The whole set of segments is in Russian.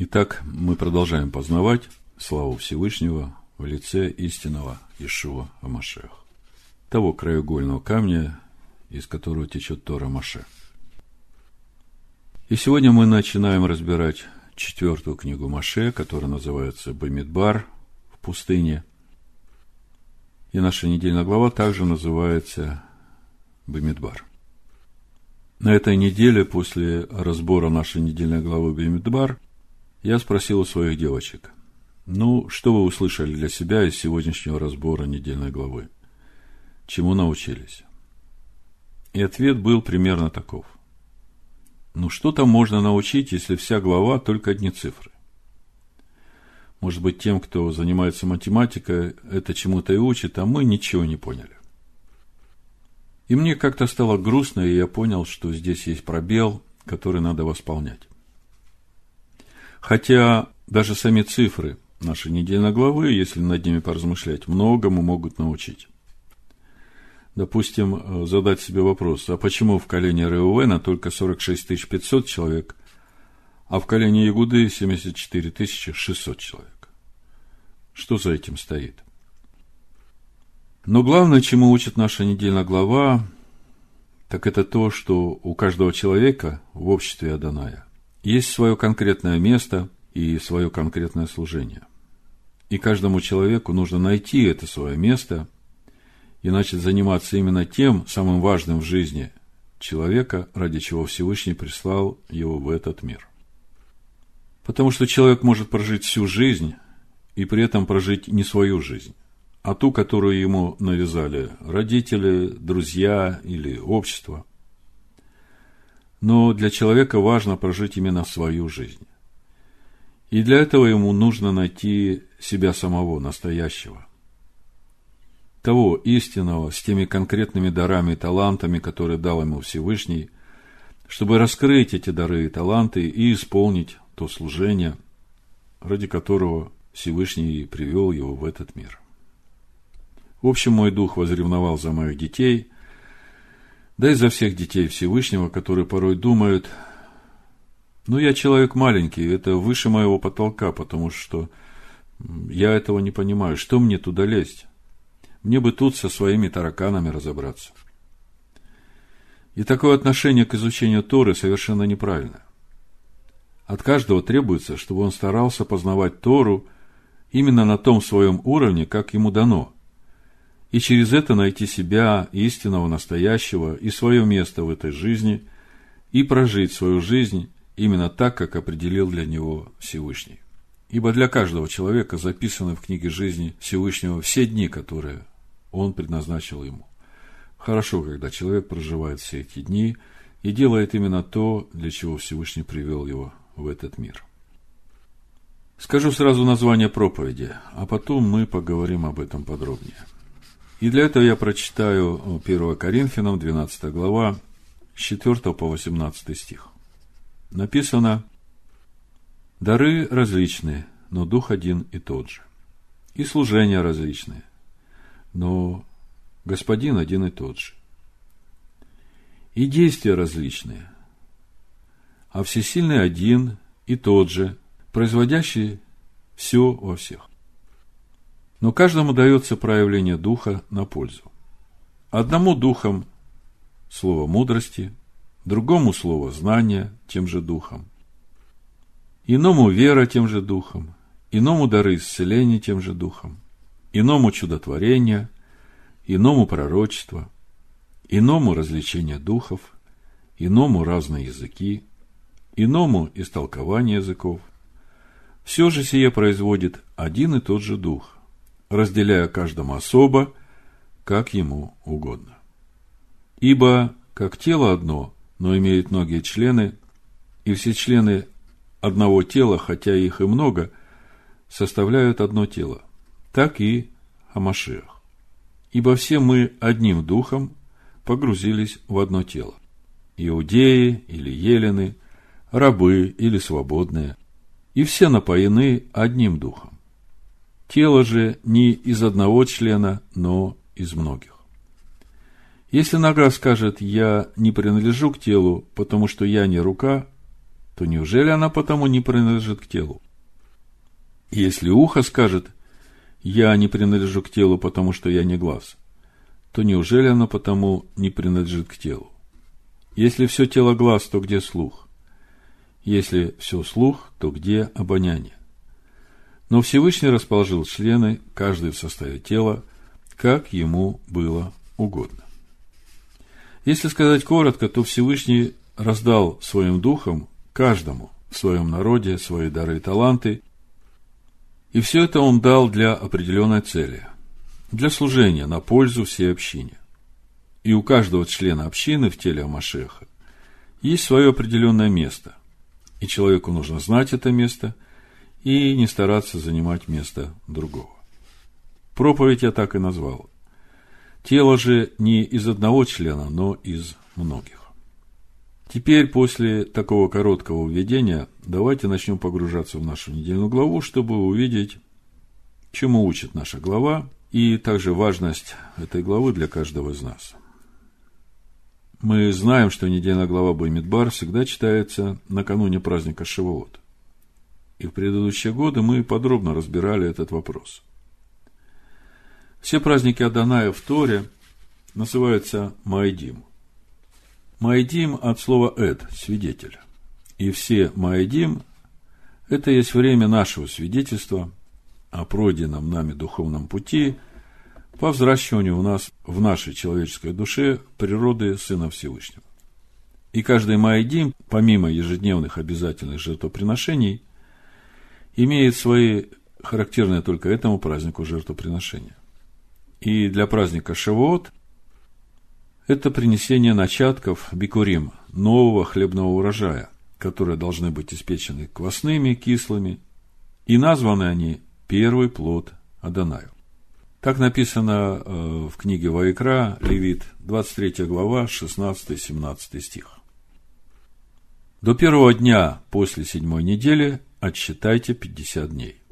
Итак, мы продолжаем познавать славу Всевышнего в лице истинного Ишуа Амашех, того краеугольного камня, из которого течет Тора Маше. И сегодня мы начинаем разбирать четвертую книгу Маше, которая называется Бамидбар в пустыне. И наша недельная глава также называется Бамидбар. На этой неделе, после разбора нашей недельной главы Бамидбар, я спросил у своих девочек, ну, что вы услышали для себя из сегодняшнего разбора недельной главы? Чему научились? И ответ был примерно таков. Ну, что там можно научить, если вся глава только одни цифры? Может быть, тем, кто занимается математикой, это чему-то и учит, а мы ничего не поняли. И мне как-то стало грустно, и я понял, что здесь есть пробел, который надо восполнять. Хотя даже сами цифры нашей недельной главы, если над ними поразмышлять, многому могут научить. Допустим, задать себе вопрос, а почему в колене Реувена только 46 500 человек, а в колене Ягуды 74 600 человек? Что за этим стоит? Но главное, чему учит наша недельная глава, так это то, что у каждого человека в обществе Аданая есть свое конкретное место и свое конкретное служение. И каждому человеку нужно найти это свое место и начать заниматься именно тем самым важным в жизни человека, ради чего Всевышний прислал его в этот мир. Потому что человек может прожить всю жизнь и при этом прожить не свою жизнь а ту, которую ему навязали родители, друзья или общество. Но для человека важно прожить именно свою жизнь. И для этого ему нужно найти себя самого, настоящего. Того истинного, с теми конкретными дарами и талантами, которые дал ему Всевышний, чтобы раскрыть эти дары и таланты и исполнить то служение, ради которого Всевышний привел его в этот мир. В общем, мой дух возревновал за моих детей, да и за всех детей Всевышнего, которые порой думают, ну, я человек маленький, это выше моего потолка, потому что я этого не понимаю. Что мне туда лезть? Мне бы тут со своими тараканами разобраться. И такое отношение к изучению Торы совершенно неправильно. От каждого требуется, чтобы он старался познавать Тору именно на том своем уровне, как ему дано – и через это найти себя, истинного, настоящего, и свое место в этой жизни, и прожить свою жизнь именно так, как определил для него Всевышний. Ибо для каждого человека записаны в книге жизни Всевышнего все дни, которые он предназначил ему. Хорошо, когда человек проживает все эти дни и делает именно то, для чего Всевышний привел его в этот мир. Скажу сразу название проповеди, а потом мы поговорим об этом подробнее. И для этого я прочитаю 1 Коринфянам, 12 глава, с 4 по 18 стих. Написано, «Дары различные, но Дух один и тот же. И служения различные, но Господин один и тот же. И действия различные, а всесильный один и тот же, производящий все во всех. Но каждому дается проявление духа на пользу. Одному духом слово мудрости, другому слово знания тем же духом, иному вера тем же духом, иному дары исцеления тем же духом, иному чудотворение, иному пророчество, иному развлечение духов, иному разные языки, иному истолкование языков. Все же сие производит один и тот же дух, разделяя каждому особо, как ему угодно. Ибо, как тело одно, но имеет многие члены, и все члены одного тела, хотя их и много, составляют одно тело, так и Амашиах. Ибо все мы одним духом погрузились в одно тело. Иудеи или елены, рабы или свободные, и все напоены одним духом. Тело же не из одного члена, но из многих. Если нога скажет «я не принадлежу к телу, потому что я не рука», то неужели она потому не принадлежит к телу? Если ухо скажет, я не принадлежу к телу, потому что я не глаз, то неужели оно потому не принадлежит к телу? Если все тело глаз, то где слух? Если все слух, то где обоняние? Но Всевышний расположил члены, каждый в составе тела, как ему было угодно. Если сказать коротко, то Всевышний раздал своим духом каждому в своем народе свои дары и таланты, и все это он дал для определенной цели, для служения на пользу всей общине. И у каждого члена общины в теле Амашеха есть свое определенное место, и человеку нужно знать это место и не стараться занимать место другого. Проповедь я так и назвал. Тело же не из одного члена, но из многих. Теперь, после такого короткого введения, давайте начнем погружаться в нашу недельную главу, чтобы увидеть, чему учит наша глава, и также важность этой главы для каждого из нас. Мы знаем, что недельная глава Баймидбар всегда читается накануне праздника Шивоот. И в предыдущие годы мы подробно разбирали этот вопрос. Все праздники Аданая в Торе называются Майдим. Майдим от слова «эд» – свидетель. И все Майдим – это есть время нашего свидетельства о пройденном нами духовном пути по взращиванию у нас в нашей человеческой душе природы Сына Всевышнего. И каждый Майдим, помимо ежедневных обязательных жертвоприношений, имеет свои характерные только этому празднику жертвоприношения. И для праздника Шавуот это принесение начатков бикурим, нового хлебного урожая, которые должны быть испечены квасными, кислыми, и названы они первый плод Адонаю. Так написано э, в книге Ваикра, Левит, 23 глава, 16-17 стих. До первого дня после седьмой недели отсчитайте 50 дней.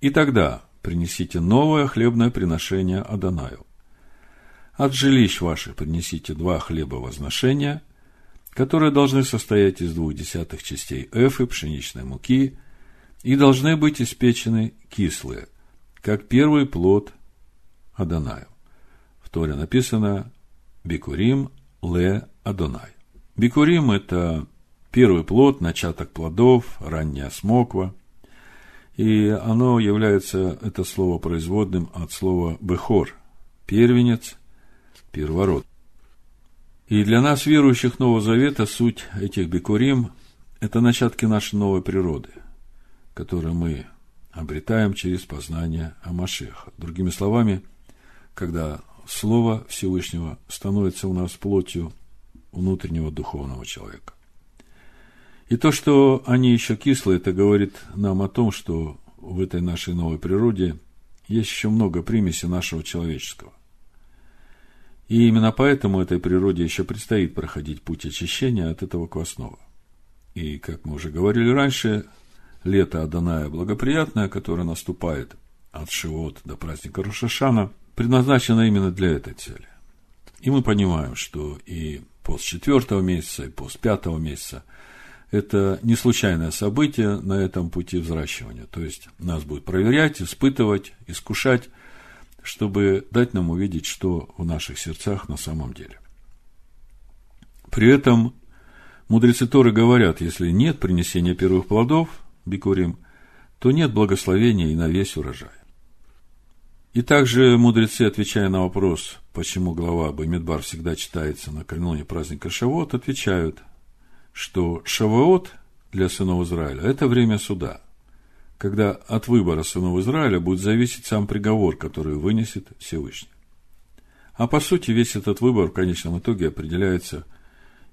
И тогда принесите новое хлебное приношение Адонаю. От жилищ ваших принесите два хлеба возношения, которые должны состоять из двух десятых частей эфы пшеничной муки и должны быть испечены кислые, как первый плод Адонаю. В Торе написано Бикурим ле Адонай. Бикурим – это первый плод, начаток плодов, ранняя смоква. И оно является, это слово, производным от слова «бехор» – первенец, первород. И для нас, верующих Нового Завета, суть этих бекурим – это начатки нашей новой природы, которую мы обретаем через познание Амашеха. Другими словами, когда Слово Всевышнего становится у нас плотью внутреннего духовного человека. И то, что они еще кислые, это говорит нам о том, что в этой нашей новой природе есть еще много примесей нашего человеческого. И именно поэтому этой природе еще предстоит проходить путь очищения от этого квасного. И, как мы уже говорили раньше, лето Аданая благоприятное, которое наступает от Шивот до праздника Рушашана, предназначено именно для этой цели. И мы понимаем, что и пост четвертого месяца, и пост пятого месяца – это не случайное событие на этом пути взращивания. То есть, нас будет проверять, испытывать, искушать – чтобы дать нам увидеть, что в наших сердцах на самом деле. При этом мудрецы Торы говорят, если нет принесения первых плодов, бикурим, то нет благословения и на весь урожай. И также мудрецы, отвечая на вопрос, почему глава Бамидбар всегда читается накануне праздника Шавот, отвечают, что Шаваот для сынов Израиля – это время суда – когда от выбора сынов Израиля будет зависеть сам приговор, который вынесет Всевышний. А по сути, весь этот выбор в конечном итоге определяется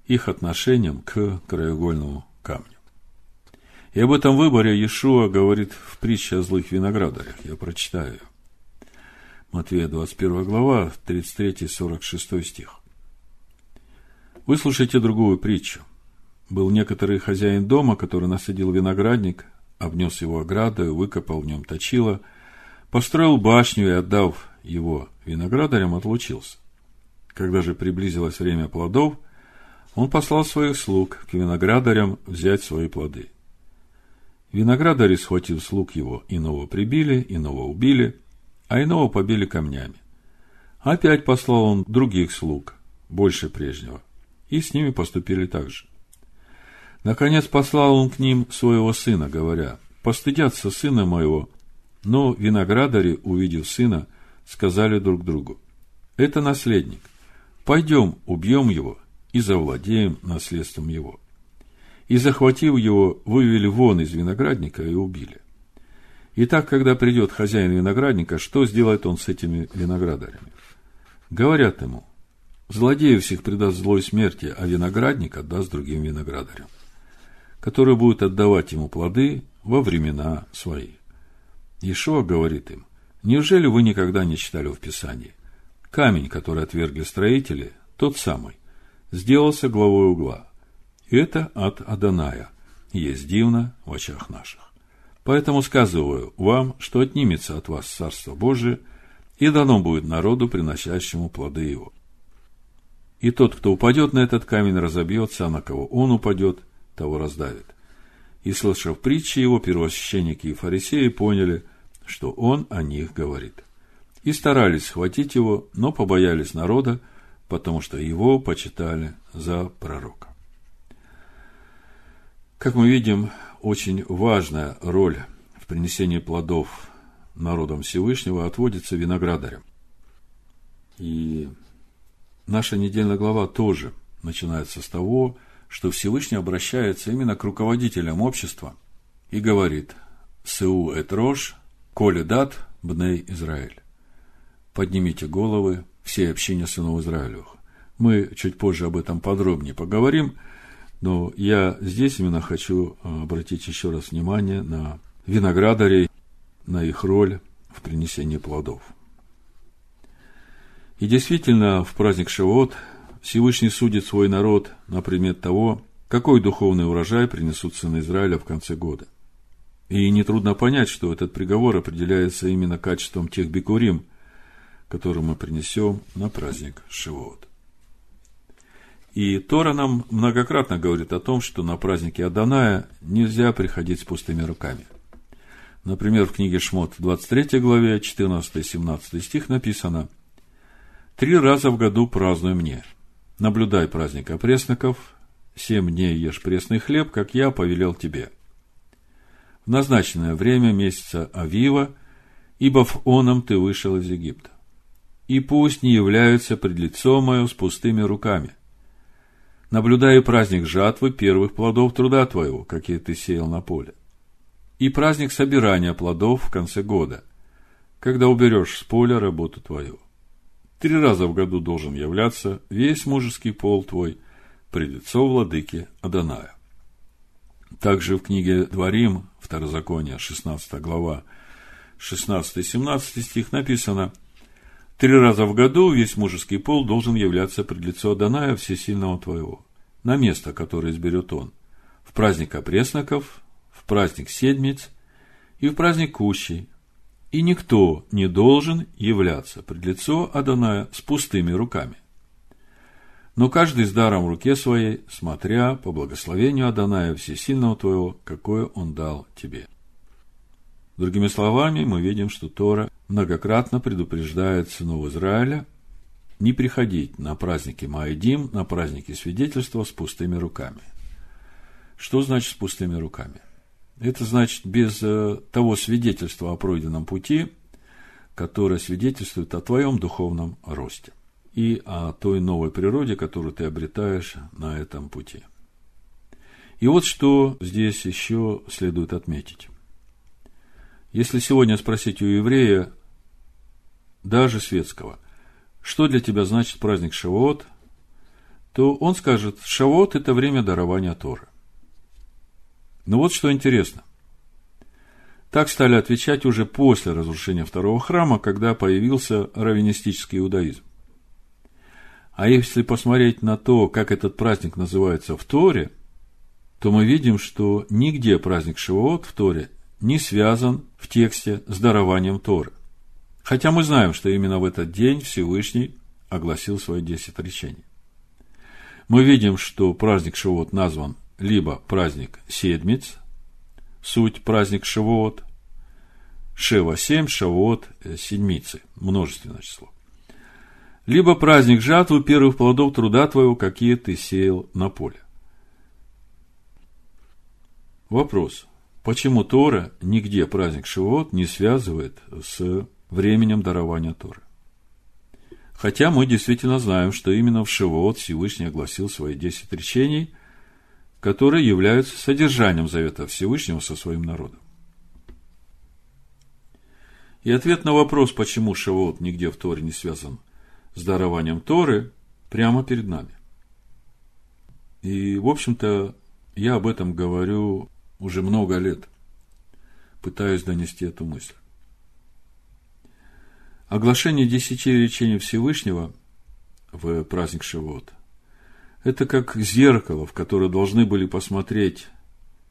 их отношением к краеугольному камню. И об этом выборе Иешуа говорит в притче о злых виноградарях. Я прочитаю ее. Матвея 21 глава, 33-46 стих. Выслушайте другую притчу. Был некоторый хозяин дома, который насадил виноградник, обнес его оградой, выкопал в нем точило, построил башню и, отдав его виноградарям, отлучился. Когда же приблизилось время плодов, он послал своих слуг к виноградарям взять свои плоды. Виноградари, схватив слуг его, иного прибили, иного убили, а иного побили камнями. Опять послал он других слуг, больше прежнего, и с ними поступили так же. Наконец послал он к ним своего сына, говоря, «Постыдятся сына моего». Но виноградари, увидев сына, сказали друг другу, «Это наследник. Пойдем, убьем его и завладеем наследством его». И, захватив его, вывели вон из виноградника и убили. Итак, когда придет хозяин виноградника, что сделает он с этими виноградарями? Говорят ему, злодеев всех предаст злой смерти, а виноградник отдаст другим виноградарям которые будут отдавать ему плоды во времена свои. Ишуа говорит им, неужели вы никогда не читали в Писании? Камень, который отвергли строители, тот самый, сделался главой угла. И это от Аданая, есть дивно в очах наших. Поэтому сказываю вам, что отнимется от вас Царство Божие, и дано будет народу, приносящему плоды его. И тот, кто упадет на этот камень, разобьется, а на кого он упадет, того раздавит. И, слышав притчи его, первосвященники и фарисеи поняли, что он о них говорит. И старались схватить его, но побоялись народа, потому что его почитали за пророка. Как мы видим, очень важная роль в принесении плодов народом Всевышнего отводится виноградарям. И наша недельная глава тоже начинается с того, что Всевышний обращается именно к руководителям общества и говорит «Сеу эт рош, коли дат бней Израиль». Поднимите головы всей общине сынов Израилевых. Мы чуть позже об этом подробнее поговорим, но я здесь именно хочу обратить еще раз внимание на виноградарей, на их роль в принесении плодов. И действительно, в праздник Шавот Всевышний судит свой народ на предмет того, какой духовный урожай принесут сыны Израиля в конце года. И нетрудно понять, что этот приговор определяется именно качеством тех бикурим, которые мы принесем на праздник Шивот. И Тора нам многократно говорит о том, что на празднике Аданая нельзя приходить с пустыми руками. Например, в книге Шмот, 23 главе, 14-17 стих написано «Три раза в году празднуй мне, Наблюдай праздник опресноков, семь дней ешь пресный хлеб, как я повелел тебе. В назначенное время месяца Авива, ибо в оном ты вышел из Египта. И пусть не являются пред лицом мое с пустыми руками. Наблюдай праздник жатвы первых плодов труда твоего, какие ты сеял на поле. И праздник собирания плодов в конце года, когда уберешь с поля работу твою. Три раза в году должен являться весь мужеский пол твой при лицо владыки Аданая. Также в книге Дворим, Второзаконие, 16 глава, 16-17 стих написано «Три раза в году весь мужеский пол должен являться пред лицо Аданая Всесильного твоего, на место, которое изберет он, в праздник опресноков, в праздник седмиц и в праздник кущей, и никто не должен являться пред лицо Адоная с пустыми руками. Но каждый с даром в руке своей, смотря по благословению Адоная Всесильного твоего, какое он дал тебе. Другими словами, мы видим, что Тора многократно предупреждает сынов Израиля не приходить на праздники Маидим, на праздники свидетельства с пустыми руками. Что значит с пустыми руками? Это значит без э, того свидетельства о пройденном пути, которое свидетельствует о твоем духовном росте и о той новой природе, которую ты обретаешь на этом пути. И вот что здесь еще следует отметить. Если сегодня спросить у еврея, даже светского, что для тебя значит праздник Шавуот, то он скажет, Шавуот – это время дарования Торы. Но вот что интересно. Так стали отвечать уже после разрушения второго храма, когда появился раввинистический иудаизм. А если посмотреть на то, как этот праздник называется в Торе, то мы видим, что нигде праздник Шивоот в Торе не связан в тексте с дарованием Торы. Хотя мы знаем, что именно в этот день Всевышний огласил свои десять речений. мы видим, что праздник Шивот назван либо праздник Седмиц, суть праздник Шивот, Шева 7, Шавот, э, седмицы, множественное число. Либо праздник жатвы первых плодов труда твоего, какие ты сеял на поле. Вопрос. Почему Тора нигде праздник Шивот не связывает с временем дарования Торы? Хотя мы действительно знаем, что именно в Шивот Всевышний огласил свои десять речений, которые являются содержанием Завета Всевышнего со своим народом. И ответ на вопрос, почему Шивот нигде в Торе не связан с дарованием Торы, прямо перед нами. И, в общем-то, я об этом говорю уже много лет, пытаюсь донести эту мысль. Оглашение десяти речений Всевышнего в праздник Шивот – это как зеркало, в которое должны были посмотреть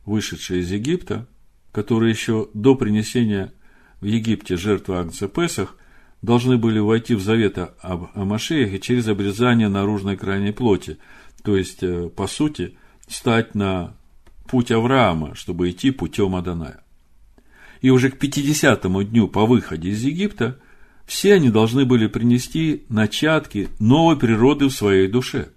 вышедшие из Египта, которые еще до принесения в Египте жертвы Агнца Песах должны были войти в завет об Амашеях через обрезание наружной крайней плоти, то есть, э, по сути, стать на путь Авраама, чтобы идти путем Аданая. И уже к 50-му дню по выходе из Египта – все они должны были принести начатки новой природы в своей душе.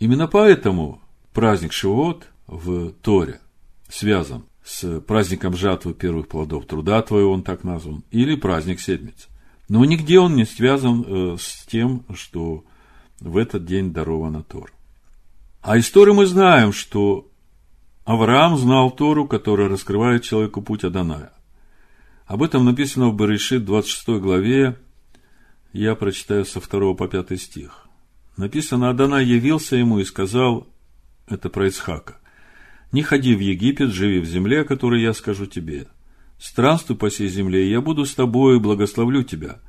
Именно поэтому праздник Шивот в Торе связан с праздником жатвы первых плодов труда твоего, он так назван, или праздник Седмиц. Но нигде он не связан э, с тем, что в этот день дарована Тора. А из мы знаем, что Авраам знал Тору, которая раскрывает человеку путь Аданая. Об этом написано в Барышит 26 главе, я прочитаю со 2 по 5 стих. Написано, Адана явился ему и сказал, это про Ицхака, «Не ходи в Египет, живи в земле, о которой я скажу тебе. Странствуй по сей земле, и я буду с тобой и благословлю тебя.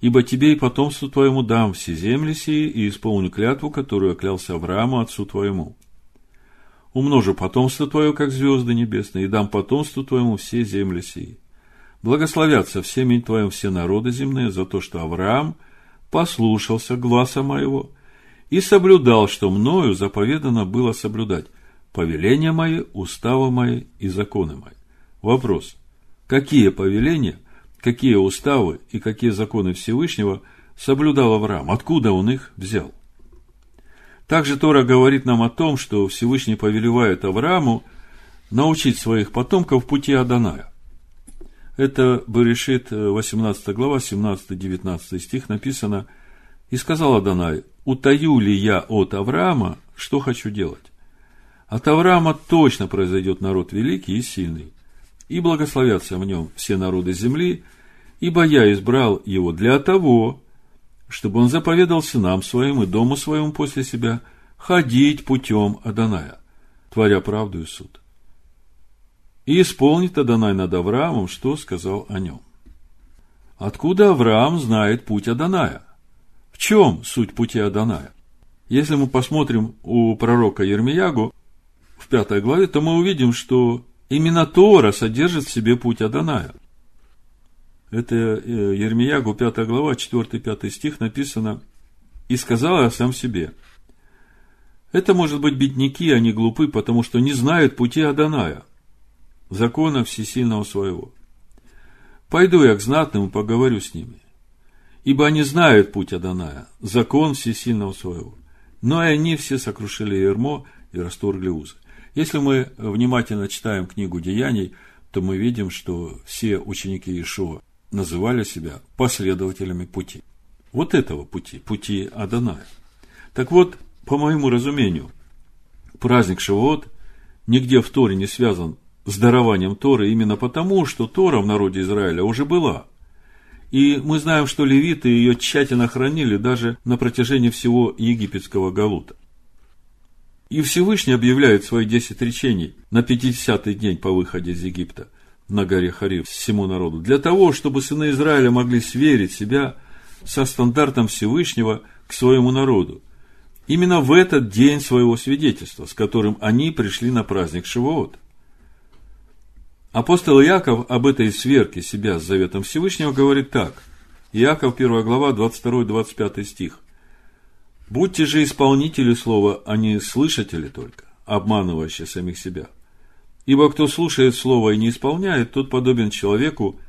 Ибо тебе и потомству твоему дам все земли сии, и исполню клятву, которую оклялся Аврааму, отцу твоему. Умножу потомство твое, как звезды небесные, и дам потомству твоему все земли сии. Благословятся всеми твоим все народы земные за то, что Авраам послушался гласа моего и соблюдал, что мною заповедано было соблюдать повеления мои, уставы мои и законы мои. Вопрос. Какие повеления, какие уставы и какие законы Всевышнего соблюдал Авраам? Откуда он их взял? Также Тора говорит нам о том, что Всевышний повелевает Аврааму научить своих потомков пути Аданая. Это Берешит, 18 э, глава, 17-19 стих написано, «И сказал Адонай, утаю ли я от Авраама, что хочу делать? От Авраама точно произойдет народ великий и сильный, и благословятся в нем все народы земли, ибо я избрал его для того, чтобы он заповедал сынам своим и дому своему после себя ходить путем Аданая, творя правду и суд и исполнит Адонай над Авраамом, что сказал о нем. Откуда Авраам знает путь Адоная? В чем суть пути Адоная? Если мы посмотрим у пророка Ермиягу в пятой главе, то мы увидим, что именно Тора содержит в себе путь Адоная. Это э, Ермиягу, 5 глава, 4-5 стих написано «И сказал я сам себе, это, может быть, бедняки, они глупы, потому что не знают пути Адоная закона всесильного своего. Пойду я к знатным и поговорю с ними, ибо они знают путь Аданая, закон всесильного своего. Но и они все сокрушили ермо и расторгли узы. Если мы внимательно читаем книгу Деяний, то мы видим, что все ученики Иешуа называли себя последователями пути. Вот этого пути, пути Аданая. Так вот, по моему разумению, праздник Шавуот нигде в Торе не связан с дарованием Торы именно потому, что Тора в народе Израиля уже была. И мы знаем, что левиты ее тщательно хранили даже на протяжении всего египетского галута. И Всевышний объявляет свои десять речений на 50-й день по выходе из Египта на горе Хариф всему народу, для того, чтобы сыны Израиля могли сверить себя со стандартом Всевышнего к своему народу. Именно в этот день своего свидетельства, с которым они пришли на праздник Шивоот. Апостол Иаков об этой сверке себя с заветом Всевышнего говорит так. Иаков, 1 глава, 22-25 стих. Будьте же исполнители слова, а не слышатели только, обманывающие самих себя. Ибо кто слушает слово и не исполняет, тот подобен человеку,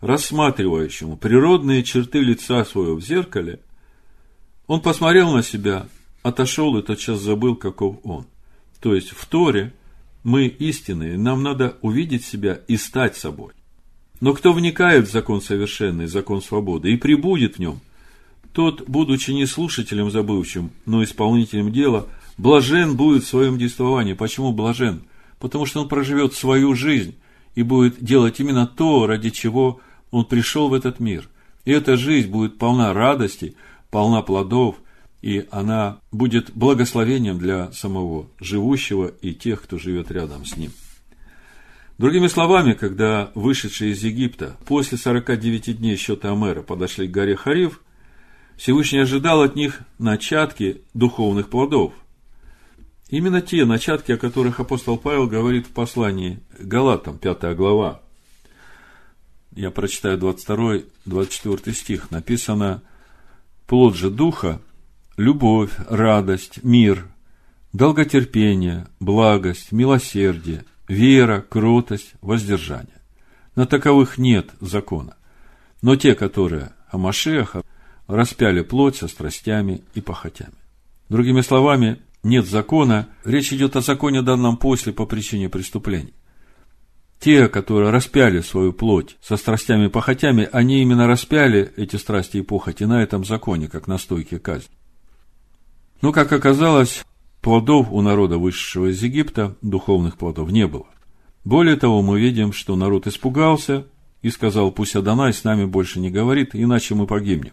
рассматривающему природные черты лица своего в зеркале. Он посмотрел на себя, отошел и тотчас забыл, каков он. То есть в Торе мы истинные, нам надо увидеть себя и стать собой. Но кто вникает в закон совершенный, закон свободы, и прибудет в нем, тот, будучи не слушателем забывчим, но исполнителем дела, блажен будет в своем действовании. Почему блажен? Потому что он проживет свою жизнь и будет делать именно то, ради чего он пришел в этот мир. И эта жизнь будет полна радости, полна плодов, и она будет благословением для самого живущего и тех, кто живет рядом с ним. Другими словами, когда вышедшие из Египта после 49 дней счета Амера подошли к горе Харив, Всевышний ожидал от них начатки духовных плодов. Именно те начатки, о которых апостол Павел говорит в послании Галатам, 5 глава. Я прочитаю 22-24 стих. Написано, плод же духа, любовь, радость, мир, долготерпение, благость, милосердие, вера, кротость, воздержание. На таковых нет закона. Но те, которые о Машеха, распяли плоть со страстями и похотями. Другими словами, нет закона, речь идет о законе, данном после по причине преступлений. Те, которые распяли свою плоть со страстями и похотями, они именно распяли эти страсти и похоти на этом законе, как на стойке казни. Но, как оказалось, Плодов у народа, вышедшего из Египта, духовных плодов не было. Более того, мы видим, что народ испугался и сказал, пусть Адонай с нами больше не говорит, иначе мы погибнем.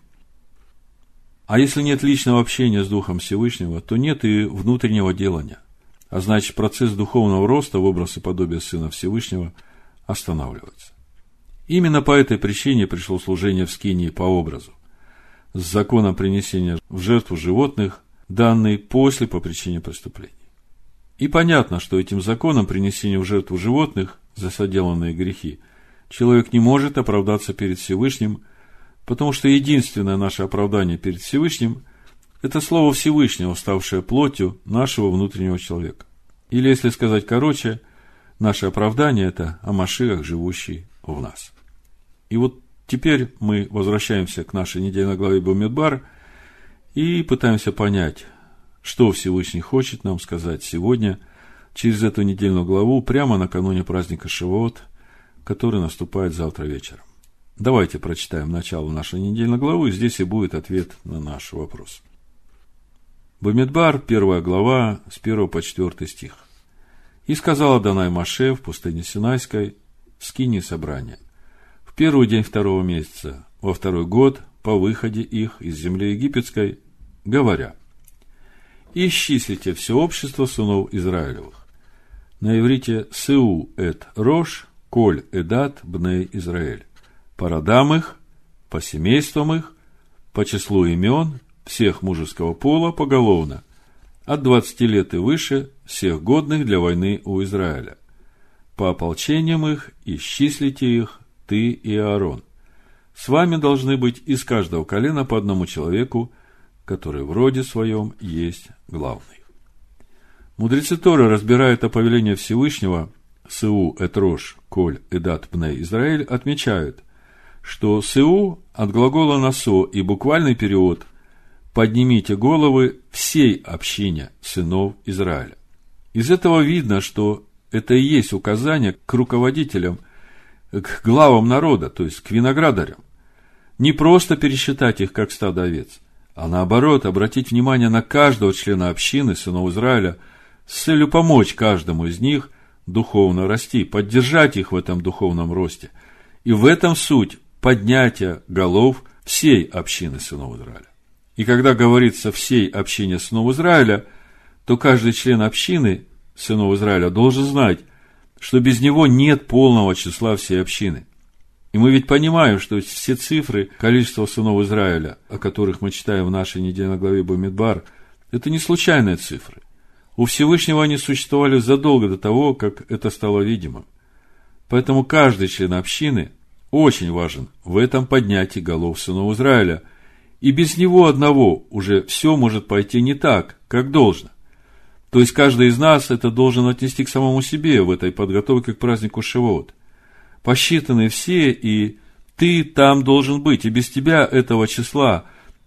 А если нет личного общения с Духом Всевышнего, то нет и внутреннего делания. А значит, процесс духовного роста в образ и подобие Сына Всевышнего останавливается. Именно по этой причине пришло служение в Скинии по образу. С законом принесения в жертву животных данный после по причине преступлений. И понятно, что этим законом принесения в жертву животных за соделанные грехи человек не может оправдаться перед Всевышним, потому что единственное наше оправдание перед Всевышним – это Слово Всевышнего, ставшее плотью нашего внутреннего человека. Или, если сказать короче, наше оправдание – это о Машиах, живущий в нас. И вот теперь мы возвращаемся к нашей недельной главе Бумидбар – и пытаемся понять, что Всевышний хочет нам сказать сегодня через эту недельную главу прямо накануне праздника Шивот, который наступает завтра вечером. Давайте прочитаем начало нашей недельной главы, здесь и будет ответ на наш вопрос. Бамидбар, первая глава, с 1 по 4 стих. «И сказала Данай Маше в пустыне Синайской, скини собрание. В первый день второго месяца, во второй год, по выходе их из земли египетской, говоря, «Исчислите все общество сынов Израилевых». На иврите «Сеу эт рош, коль эдат бней Израиль». По родам их, по семействам их, по числу имен всех мужеского пола поголовно, от двадцати лет и выше всех годных для войны у Израиля. По ополчениям их исчислите их ты и Аарон. С вами должны быть из каждого колена по одному человеку, который в роде своем есть главный. Мудрецы Торы разбирают о повелении Всевышнего Сеу Этрош Коль Эдат Пней Израиль отмечают, что Сеу от глагола насо и буквальный перевод «поднимите головы всей общине сынов Израиля». Из этого видно, что это и есть указание к руководителям, к главам народа, то есть к виноградарям. Не просто пересчитать их, как стадо овец, а наоборот, обратить внимание на каждого члена общины, сынов Израиля, с целью помочь каждому из них духовно расти, поддержать их в этом духовном росте. И в этом суть поднятия голов всей общины сынов Израиля. И когда говорится всей общине сынов Израиля, то каждый член общины сынов Израиля должен знать, что без него нет полного числа всей общины. И мы ведь понимаем, что все цифры количества сынов Израиля, о которых мы читаем в нашей недельной главе Бамидбар, это не случайные цифры. У Всевышнего они существовали задолго до того, как это стало видимым. Поэтому каждый член общины очень важен в этом поднятии голов сынов Израиля И без него одного уже все может пойти не так, как должно. То есть каждый из нас это должен отнести к самому себе в этой подготовке к празднику Шивот. Посчитаны все, и ты там должен быть, и без тебя этого числа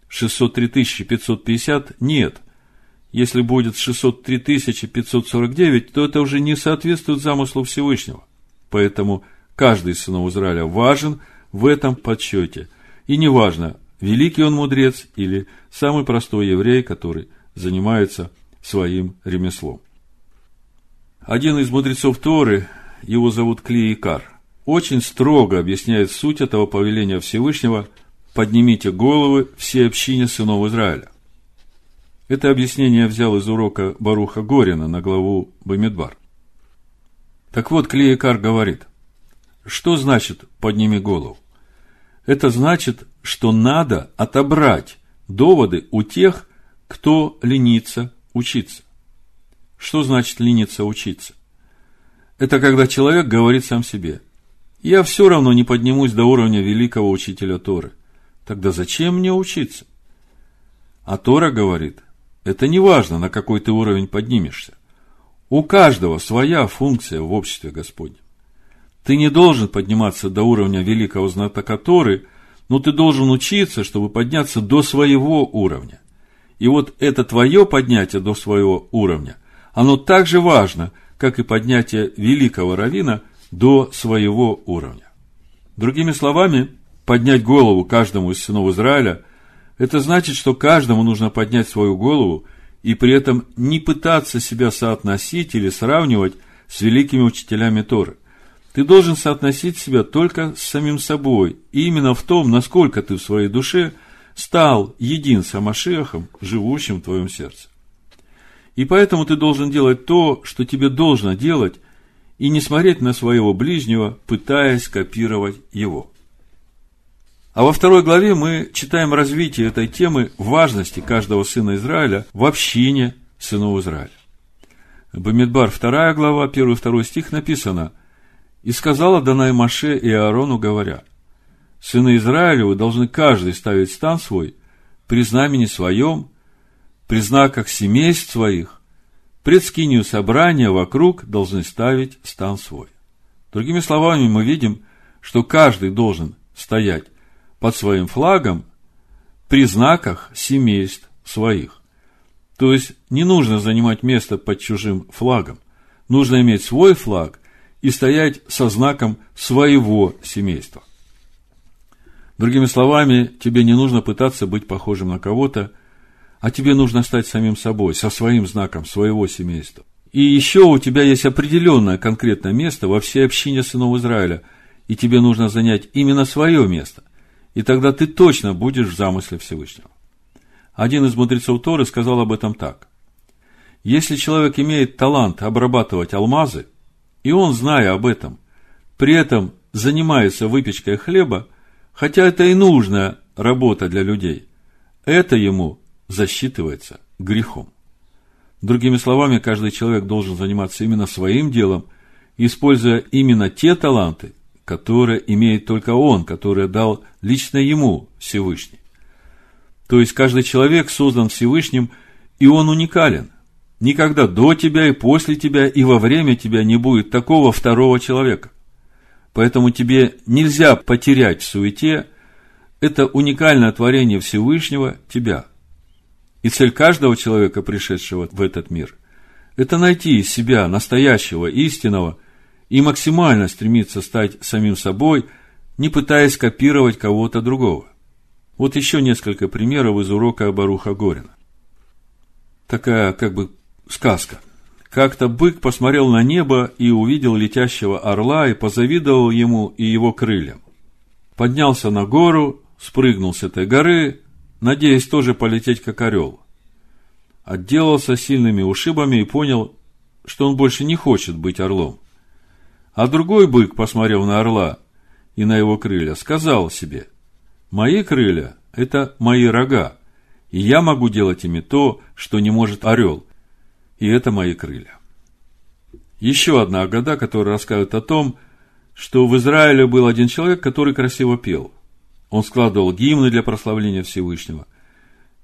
603 550 нет. Если будет 603 549, то это уже не соответствует замыслу Всевышнего. Поэтому каждый из сынов Израиля важен в этом подсчете. И неважно, великий он мудрец или самый простой еврей, который занимается своим ремеслом. Один из мудрецов Торы, его зовут Клиикар, очень строго объясняет суть этого повеления Всевышнего «Поднимите головы все общине сынов Израиля». Это объяснение я взял из урока Баруха Горина на главу Бамидбар. Так вот, Клеикар говорит, что значит «подними голову»? Это значит, что надо отобрать доводы у тех, кто ленится учиться. Что значит лениться учиться? Это когда человек говорит сам себе, я все равно не поднимусь до уровня великого учителя Торы. Тогда зачем мне учиться? А Тора говорит, это не важно, на какой ты уровень поднимешься. У каждого своя функция в обществе Господнем. Ты не должен подниматься до уровня великого знатока Торы, но ты должен учиться, чтобы подняться до своего уровня. И вот это твое поднятие до своего уровня, оно так же важно, как и поднятие великого равина до своего уровня. Другими словами, поднять голову каждому из сынов Израиля, это значит, что каждому нужно поднять свою голову и при этом не пытаться себя соотносить или сравнивать с великими учителями Торы. Ты должен соотносить себя только с самим собой, и именно в том, насколько ты в своей душе стал един с Амашехом, живущим в твоем сердце. И поэтому ты должен делать то, что тебе должно делать, и не смотреть на своего ближнего, пытаясь копировать его. А во второй главе мы читаем развитие этой темы важности каждого сына Израиля в общине сынов Израиля. Бамидбар, вторая глава, первый и второй стих написано – и сказала Данай Маше и Аарону, говоря, «Сыны Израилевы должны каждый ставить стан свой при знамени своем, при знаках семейств своих, пред собрания вокруг должны ставить стан свой». Другими словами, мы видим, что каждый должен стоять под своим флагом при знаках семейств своих. То есть, не нужно занимать место под чужим флагом. Нужно иметь свой флаг и стоять со знаком своего семейства. Другими словами, тебе не нужно пытаться быть похожим на кого-то, а тебе нужно стать самим собой, со своим знаком своего семейства. И еще у тебя есть определенное конкретное место во всей общине сынов Израиля, и тебе нужно занять именно свое место. И тогда ты точно будешь в замысле Всевышнего. Один из мудрецов Торы сказал об этом так. Если человек имеет талант обрабатывать алмазы, и он, зная об этом, при этом занимается выпечкой хлеба, хотя это и нужная работа для людей, это ему засчитывается грехом. Другими словами, каждый человек должен заниматься именно своим делом, используя именно те таланты, которые имеет только он, которые дал лично ему Всевышний. То есть каждый человек создан Всевышним, и он уникален. Никогда до тебя и после тебя и во время тебя не будет такого второго человека. Поэтому тебе нельзя потерять в суете это уникальное творение Всевышнего тебя. И цель каждого человека, пришедшего в этот мир, это найти из себя настоящего, истинного, и максимально стремиться стать самим собой, не пытаясь копировать кого-то другого. Вот еще несколько примеров из урока Баруха Горина. Такая как бы сказка. Как-то бык посмотрел на небо и увидел летящего орла и позавидовал ему и его крыльям. Поднялся на гору, спрыгнул с этой горы, надеясь тоже полететь как орел. Отделался сильными ушибами и понял, что он больше не хочет быть орлом. А другой бык, посмотрев на орла и на его крылья, сказал себе, «Мои крылья – это мои рога, и я могу делать ими то, что не может орел, и это мои крылья. Еще одна агада, которая рассказывает о том, что в Израиле был один человек, который красиво пел. Он складывал гимны для прославления Всевышнего.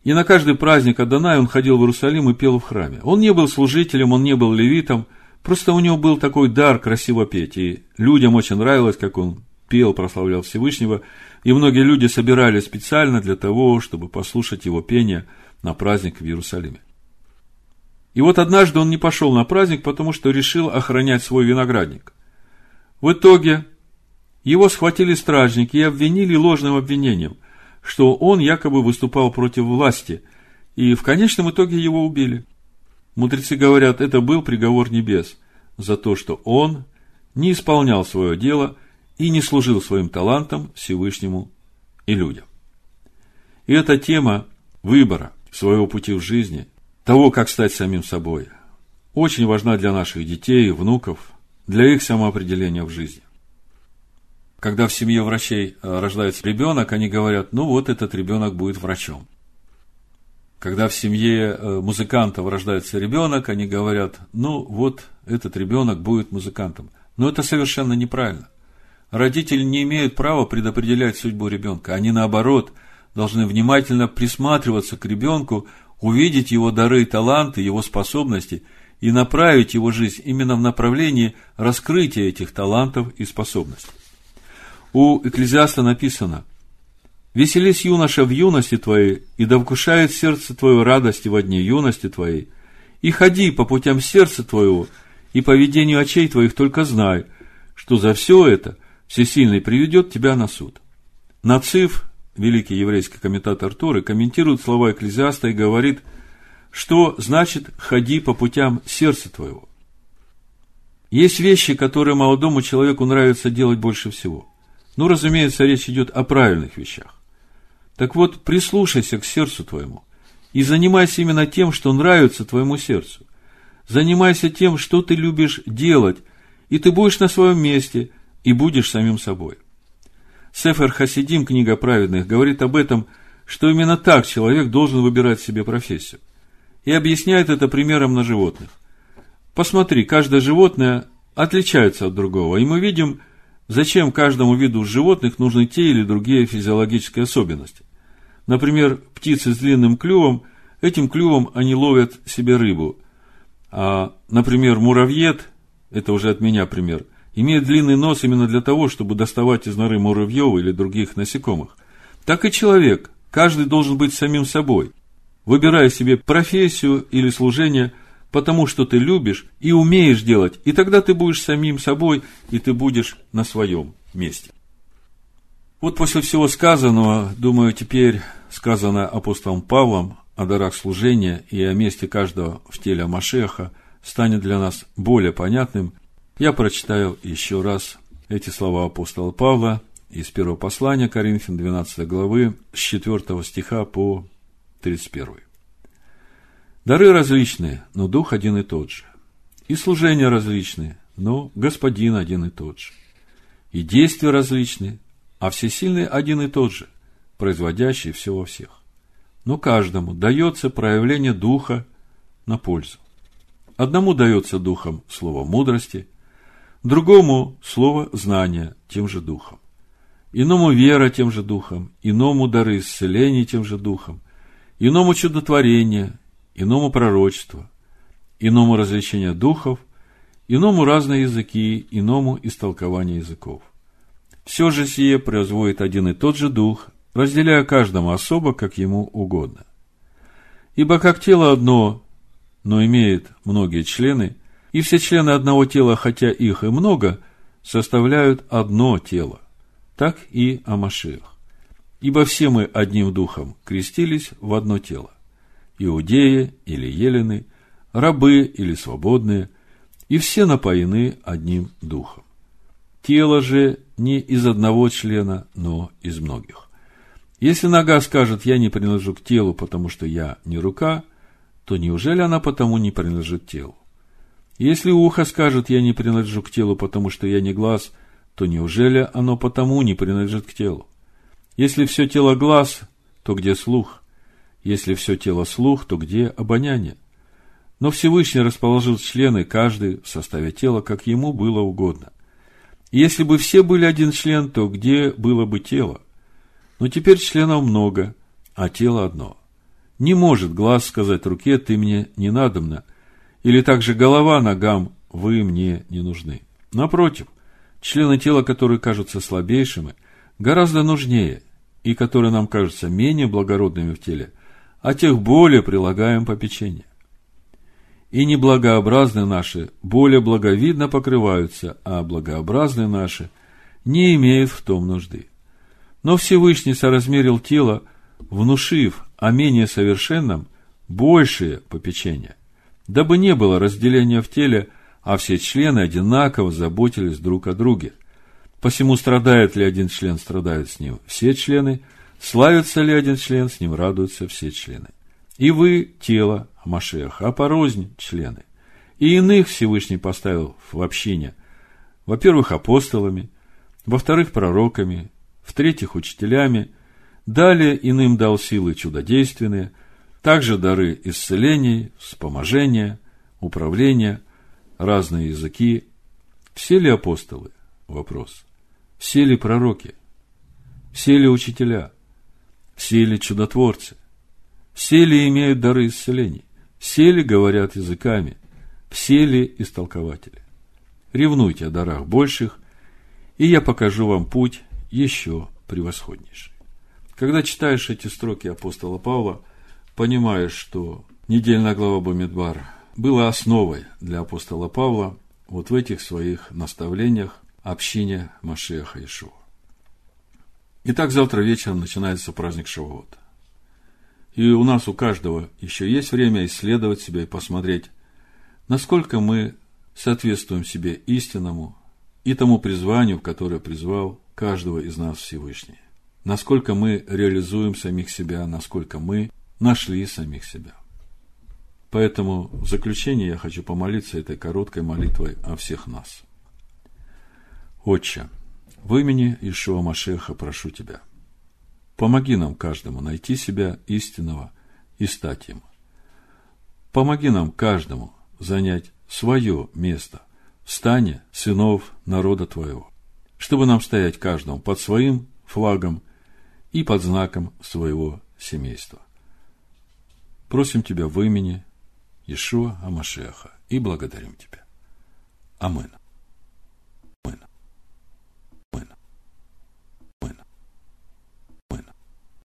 И на каждый праздник Адонай он ходил в Иерусалим и пел в храме. Он не был служителем, он не был левитом, просто у него был такой дар красиво петь. И людям очень нравилось, как он пел, прославлял Всевышнего. И многие люди собирались специально для того, чтобы послушать его пение на праздник в Иерусалиме. И вот однажды он не пошел на праздник, потому что решил охранять свой виноградник. В итоге его схватили стражники и обвинили ложным обвинением, что он якобы выступал против власти, и в конечном итоге его убили. Мудрецы говорят, это был приговор небес за то, что он не исполнял свое дело и не служил своим талантом Всевышнему и людям. И эта тема выбора своего пути в жизни, того, как стать самим собой, очень важна для наших детей и внуков, для их самоопределения в жизни. Когда в семье врачей э, рождается ребенок, они говорят, ну вот этот ребенок будет врачом. Когда в семье э, музыкантов рождается ребенок, они говорят, ну вот этот ребенок будет музыкантом. Но это совершенно неправильно. Родители не имеют права предопределять судьбу ребенка. Они, наоборот, должны внимательно присматриваться к ребенку, увидеть его дары и таланты, его способности и направить его жизнь именно в направлении раскрытия этих талантов и способностей. У Экклезиаста написано, «Веселись, юноша, в юности твоей, и да вкушает сердце твое радости во дне юности твоей, и ходи по путям сердца твоего, и по видению очей твоих только знай, что за все это Всесильный приведет тебя на суд». Нацив, великий еврейский комментатор Торы, комментирует слова Экклезиаста и говорит, что значит «ходи по путям сердца твоего». Есть вещи, которые молодому человеку нравится делать больше всего – ну, разумеется, речь идет о правильных вещах. Так вот, прислушайся к сердцу твоему и занимайся именно тем, что нравится твоему сердцу. Занимайся тем, что ты любишь делать, и ты будешь на своем месте и будешь самим собой. Сефер Хасидим, книга праведных, говорит об этом, что именно так человек должен выбирать себе профессию. И объясняет это примером на животных. Посмотри, каждое животное отличается от другого, и мы видим, Зачем каждому виду животных нужны те или другие физиологические особенности? Например, птицы с длинным клювом, этим клювом они ловят себе рыбу. А, например, муравьед, это уже от меня пример, имеет длинный нос именно для того, чтобы доставать из норы муравьев или других насекомых. Так и человек, каждый должен быть самим собой, выбирая себе профессию или служение – потому что ты любишь и умеешь делать, и тогда ты будешь самим собой, и ты будешь на своем месте. Вот после всего сказанного, думаю, теперь сказано апостолом Павлом о дарах служения и о месте каждого в теле Машеха станет для нас более понятным. Я прочитаю еще раз эти слова апостола Павла из первого послания Коринфян 12 главы с 4 стиха по 31. Дары различные, но Дух один и тот же. И служения различные, но Господин один и тот же. И действия различные, а всесильный один и тот же, производящий все во всех. Но каждому дается проявление Духа на пользу. Одному дается Духом слово мудрости, другому слово знания тем же Духом, иному вера тем же Духом, иному дары исцеления тем же Духом, иному чудотворение, иному пророчество, иному развлечение духов, иному разные языки, иному истолкование языков. Все же сие производит один и тот же дух, разделяя каждому особо, как ему угодно. Ибо как тело одно, но имеет многие члены, и все члены одного тела, хотя их и много, составляют одно тело, так и о Машиах. Ибо все мы одним духом крестились в одно тело иудеи или елены, рабы или свободные, и все напоены одним духом. Тело же не из одного члена, но из многих. Если нога скажет, я не принадлежу к телу, потому что я не рука, то неужели она потому не принадлежит телу? Если ухо скажет, я не принадлежу к телу, потому что я не глаз, то неужели оно потому не принадлежит к телу? Если все тело глаз, то где слух? Если все тело слух, то где обоняние? Но Всевышний расположил члены, каждый в составе тела, как ему было угодно. Если бы все были один член, то где было бы тело? Но теперь членов много, а тело одно. Не может глаз сказать руке «ты мне не надобно», или также голова ногам «вы мне не нужны». Напротив, члены тела, которые кажутся слабейшими, гораздо нужнее, и которые нам кажутся менее благородными в теле, а тех более прилагаем попечение. И неблагообразные наши более благовидно покрываются, а благообразные наши не имеют в том нужды. Но Всевышний соразмерил тело, внушив о менее совершенном большее попечение, дабы не было разделения в теле, а все члены одинаково заботились друг о друге. Посему страдает ли один член, страдают с ним все члены, славится ли один член, с ним радуются все члены. И вы – тело Машеха, а порознь – члены. И иных Всевышний поставил в общине, во-первых, апостолами, во-вторых, пророками, в-третьих, учителями, далее иным дал силы чудодейственные, также дары исцелений, вспоможения, управления, разные языки. Все ли апостолы? Вопрос. Все ли пророки? Все ли учителя? Все ли чудотворцы? Все ли имеют дары исцелений? Все ли говорят языками? Все ли истолкователи? Ревнуйте о дарах больших, и я покажу вам путь еще превосходнейший. Когда читаешь эти строки апостола Павла, понимаешь, что недельная глава Бамидбар была основой для апостола Павла вот в этих своих наставлениях общине Машеха Ишуа. Итак, завтра вечером начинается праздник Шавуот. И у нас у каждого еще есть время исследовать себя и посмотреть, насколько мы соответствуем себе истинному и тому призванию, которое призвал каждого из нас Всевышний. Насколько мы реализуем самих себя, насколько мы нашли самих себя. Поэтому в заключение я хочу помолиться этой короткой молитвой о всех нас. Отче, в имени Ишуа Машеха прошу Тебя, помоги нам каждому найти себя истинного и стать им. Помоги нам каждому занять свое место в стане сынов народа Твоего, чтобы нам стоять каждому под своим флагом и под знаком своего семейства. Просим Тебя в имени Ишуа Амашеха и благодарим Тебя. Амин.